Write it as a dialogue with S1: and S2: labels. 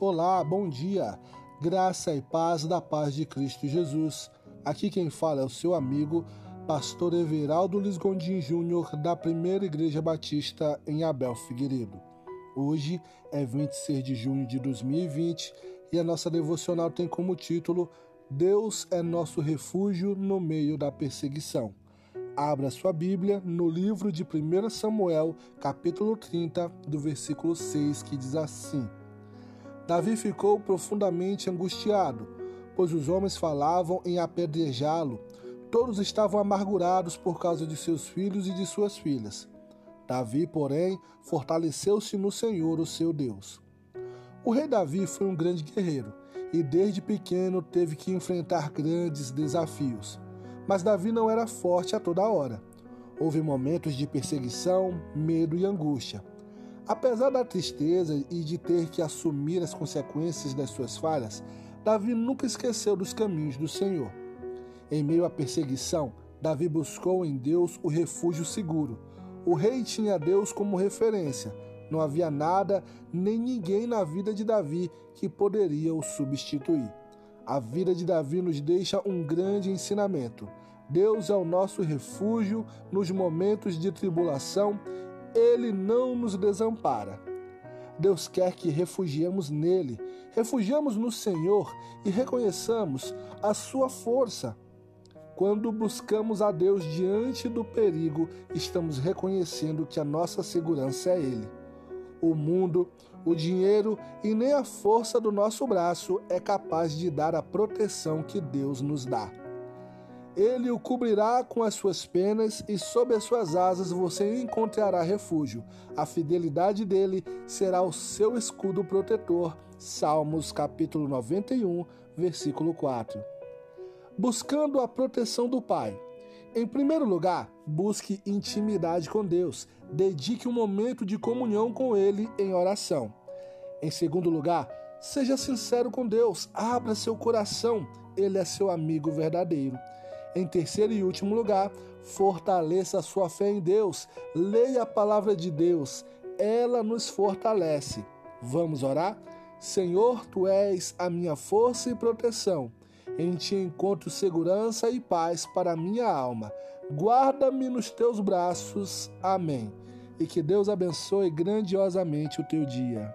S1: Olá, bom dia. Graça e paz da paz de Cristo Jesus. Aqui quem fala é o seu amigo, pastor Everaldo Lisgondim Júnior, da Primeira Igreja Batista em Abel Figueiredo. Hoje é 26 de junho de 2020 e a nossa devocional tem como título Deus é nosso refúgio no meio da perseguição. Abra sua Bíblia no livro de 1 Samuel, capítulo 30, do versículo 6, que diz assim: Davi ficou profundamente angustiado, pois os homens falavam em apedrejá-lo. Todos estavam amargurados por causa de seus filhos e de suas filhas. Davi, porém, fortaleceu-se no Senhor, o seu Deus. O rei Davi foi um grande guerreiro e desde pequeno teve que enfrentar grandes desafios. Mas Davi não era forte a toda hora. Houve momentos de perseguição, medo e angústia. Apesar da tristeza e de ter que assumir as consequências das suas falhas, Davi nunca esqueceu dos caminhos do Senhor. Em meio à perseguição, Davi buscou em Deus o refúgio seguro. O rei tinha Deus como referência. Não havia nada nem ninguém na vida de Davi que poderia o substituir. A vida de Davi nos deixa um grande ensinamento. Deus é o nosso refúgio nos momentos de tribulação ele não nos desampara. Deus quer que refugiemos nele, refugiamos no Senhor e reconheçamos a sua força. Quando buscamos a Deus diante do perigo, estamos reconhecendo que a nossa segurança é Ele. O mundo, o dinheiro e nem a força do nosso braço é capaz de dar a proteção que Deus nos dá. Ele o cobrirá com as suas penas e sob as suas asas você encontrará refúgio. A fidelidade dele será o seu escudo protetor. Salmos capítulo 91, versículo 4. Buscando a proteção do Pai. Em primeiro lugar, busque intimidade com Deus. Dedique um momento de comunhão com Ele em oração. Em segundo lugar, seja sincero com Deus. Abra seu coração. Ele é seu amigo verdadeiro. Em terceiro e último lugar, fortaleça a sua fé em Deus. Leia a palavra de Deus, ela nos fortalece. Vamos orar? Senhor, tu és a minha força e proteção. Em ti encontro segurança e paz para a minha alma. Guarda-me nos teus braços. Amém. E que Deus abençoe grandiosamente o teu dia.